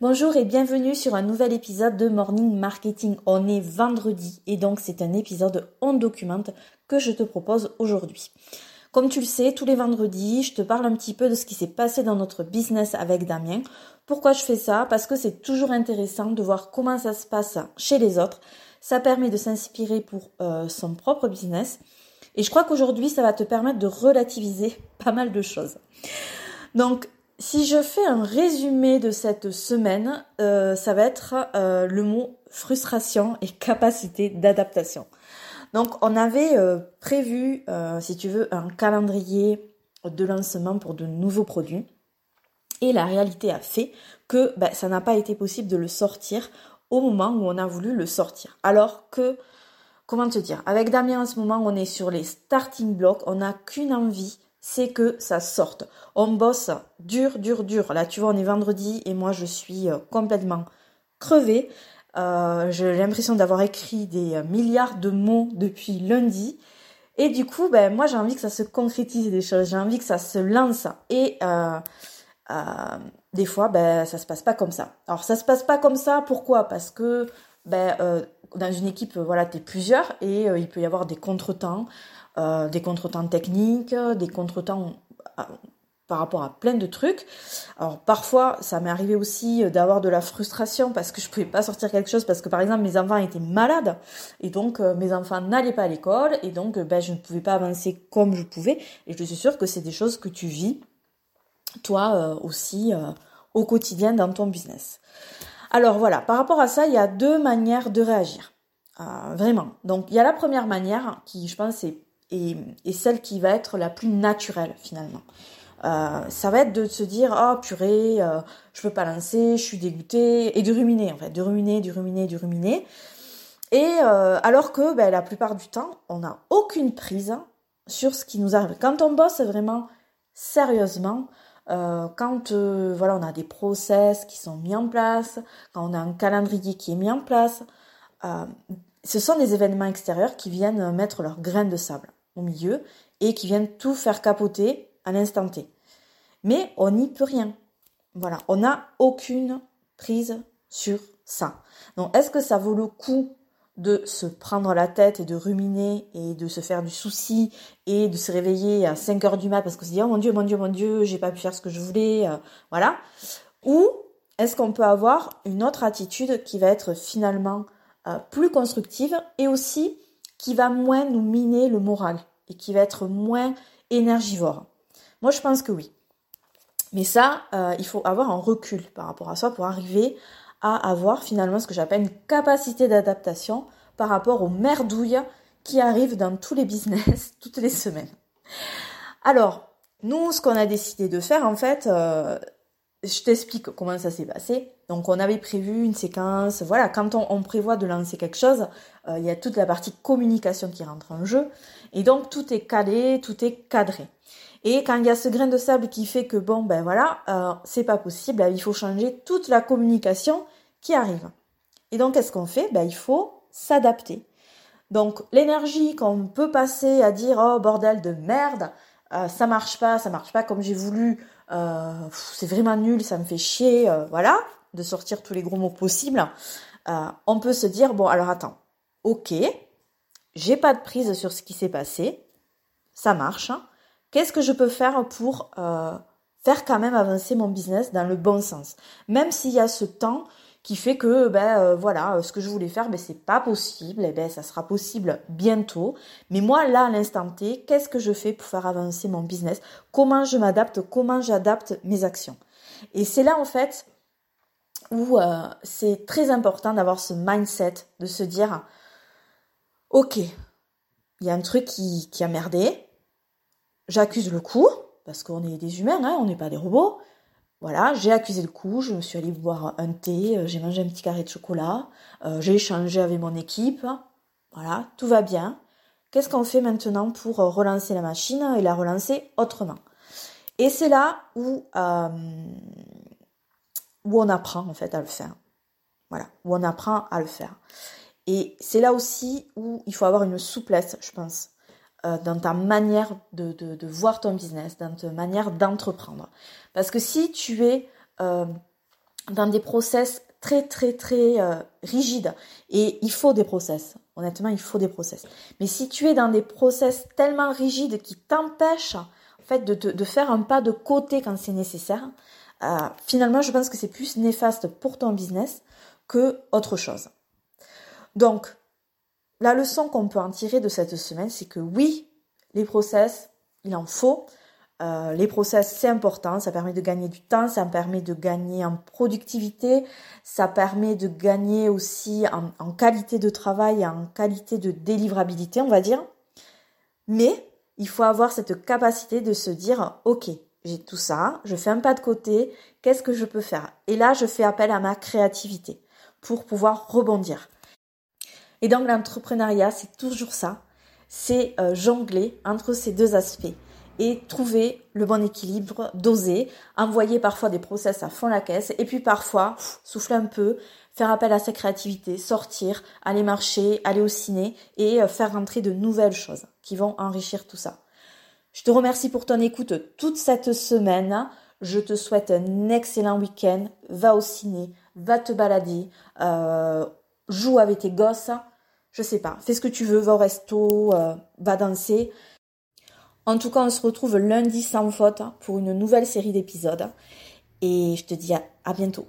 Bonjour et bienvenue sur un nouvel épisode de Morning Marketing. On est vendredi et donc c'est un épisode on documente que je te propose aujourd'hui. Comme tu le sais, tous les vendredis, je te parle un petit peu de ce qui s'est passé dans notre business avec Damien. Pourquoi je fais ça? Parce que c'est toujours intéressant de voir comment ça se passe chez les autres. Ça permet de s'inspirer pour euh, son propre business. Et je crois qu'aujourd'hui, ça va te permettre de relativiser pas mal de choses. Donc, si je fais un résumé de cette semaine, euh, ça va être euh, le mot frustration et capacité d'adaptation. Donc on avait euh, prévu, si tu veux, un calendrier de lancement pour de nouveaux produits. Et la réalité a fait que ben, ça n'a pas été possible de le sortir au moment où on a voulu le sortir. Alors que, comment te dire, avec Damien en ce moment, on est sur les starting blocks, on n'a qu'une envie, c'est que ça sorte. On bosse dur, dur, dur. Là, tu vois, on est vendredi et moi, je suis euh, complètement crevée. Euh, j'ai l'impression d'avoir écrit des euh, milliards de mots depuis lundi. Et du coup, ben, moi, j'ai envie que ça se concrétise des choses. J'ai envie que ça se lance. Et des fois, ben, ça se passe pas comme ça. Alors, ça se passe pas comme ça. Pourquoi? Parce que ben, dans une équipe, voilà, t'es plusieurs et il peut y avoir des contretemps. Euh, des contretemps techniques, des contretemps euh, par rapport à plein de trucs. Alors parfois, ça m'est arrivé aussi d'avoir de la frustration parce que je pouvais pas sortir quelque chose parce que par exemple mes enfants étaient malades et donc euh, mes enfants n'allaient pas à l'école et donc ben je ne pouvais pas avancer comme je pouvais et je suis sûre que c'est des choses que tu vis toi aussi au quotidien dans ton business. Alors voilà, par rapport à ça, il y a deux manières de réagir. vraiment. Donc il y a la première manière qui je pense est et, celle qui va être la plus naturelle finalement. Euh, ça va être de se dire oh purée euh, je peux pas lancer je suis dégoûtée et de ruminer en fait de ruminer de ruminer de ruminer. Et euh, alors que ben, la plupart du temps on n'a aucune prise sur ce qui nous arrive. Quand on bosse vraiment sérieusement quand voilà on a des process qui sont mis en place quand on a un calendrier qui est mis en place ce sont des événements extérieurs qui viennent mettre leur grain de sable au milieu et qui viennent tout faire capoter à l'instant T. Mais on n'y peut rien. Voilà, on n'a aucune prise sur ça. Donc est-ce que ça vaut le coup de se prendre la tête et de ruminer et de se faire du souci et de se réveiller à 5 heures du mat parce qu'on se dit oh mon dieu, mon dieu, mon dieu, j'ai pas pu faire ce que je voulais, euh, voilà. Ou est-ce qu'on peut avoir une autre attitude qui va être finalement euh, plus constructive et aussi qui va moins nous miner le moral et qui va être moins énergivore Moi, je pense que oui. Mais ça, euh, il faut avoir un recul par rapport à soi pour arriver à avoir finalement ce que j'appelle une capacité d'adaptation par rapport aux merdouilles qui arrivent dans tous les business toutes les semaines. Alors, nous, ce qu'on a décidé de faire, en fait, euh, je t'explique comment ça s'est passé. Donc on avait prévu une séquence, voilà, quand on, prévoit de lancer quelque chose, euh, il y a toute la partie communication qui rentre en jeu, et donc tout est calé, tout est cadré. Et quand il y a ce grain de sable qui fait que bon ben voilà, euh, c'est pas possible, il faut changer toute la communication qui arrive. Et donc qu'est-ce qu'on fait? Ben il faut s'adapter. Donc l'énergie qu'on peut passer à dire oh bordel de merde, euh, ça marche pas, ça marche pas comme j'ai voulu, euh, c'est vraiment nul, ça me fait chier, euh, voilà, de sortir tous les gros mots possibles, on peut se dire, bon, alors attends, ok, j'ai pas de prise sur ce qui s'est passé, ça marche, hein. qu'est-ce que je peux faire pour faire quand même avancer mon business dans le bon sens? Même s'il y a ce temps qui fait que ben euh, voilà ce que je voulais faire ben c'est pas possible. Et ben ça sera possible bientôt. Mais moi là à l'instant T qu'est-ce que je fais pour faire avancer mon business? Comment je m'adapte? Comment j'adapte mes actions? Et c'est là en fait où euh, c'est très important d'avoir ce mindset de se dire ok il y a un truc qui, qui a merdé. J'accuse le coup parce qu'on est des humains hein, on n'est pas des robots voilà, j'ai accusé le coup, je me suis allée boire un thé, euh, j'ai mangé un petit carré de chocolat, euh, j'ai échangé avec mon équipe, voilà, tout va bien. Qu'est-ce qu'on fait maintenant pour euh, relancer la machine et la relancer autrement? Et c'est là où, où on apprend en fait à le faire. Voilà, où on apprend à le faire. Et c'est là aussi où il faut avoir une souplesse, je pense. Euh, dans ta manière de, de, voir ton business, dans ta manière d'entreprendre. Parce que si tu es euh, dans des process très très très euh, rigides et il faut des process. Honnêtement, il faut des process. Mais si tu es dans des process tellement rigides qui t'empêchent en fait de, de, faire un pas de côté quand c'est nécessaire, finalement, je pense que c'est plus néfaste pour ton business que autre chose. Donc, la leçon qu'on peut en tirer de cette semaine, c'est que oui, les process, il en faut. Euh, les process, c'est important, ça permet de gagner du temps, ça permet de gagner en productivité, ça permet de gagner aussi en, qualité de travail, en qualité de délivrabilité, on va dire. Mais il faut avoir cette capacité de se dire, ok, j'ai tout ça, je fais un pas de côté, qu'est-ce que je peux faire? Et là, je fais appel à ma créativité pour pouvoir rebondir. Et donc l'entrepreneuriat, c'est toujours ça, c'est euh, jongler entre ces deux aspects et trouver le bon équilibre, doser, envoyer parfois des process à fond la caisse et puis parfois souffler un peu, faire appel à sa créativité, sortir, aller marcher, aller au ciné et euh, faire rentrer de nouvelles choses qui vont enrichir tout ça. Je te remercie pour ton écoute toute cette semaine. Je te souhaite un excellent week-end. Va au ciné, va te balader, euh, joue avec tes gosses. Je sais pas, fais ce que tu veux, va au resto, euh, va danser. En tout cas, on se retrouve lundi sans faute pour une nouvelle série d'épisodes. Et je te dis à bientôt.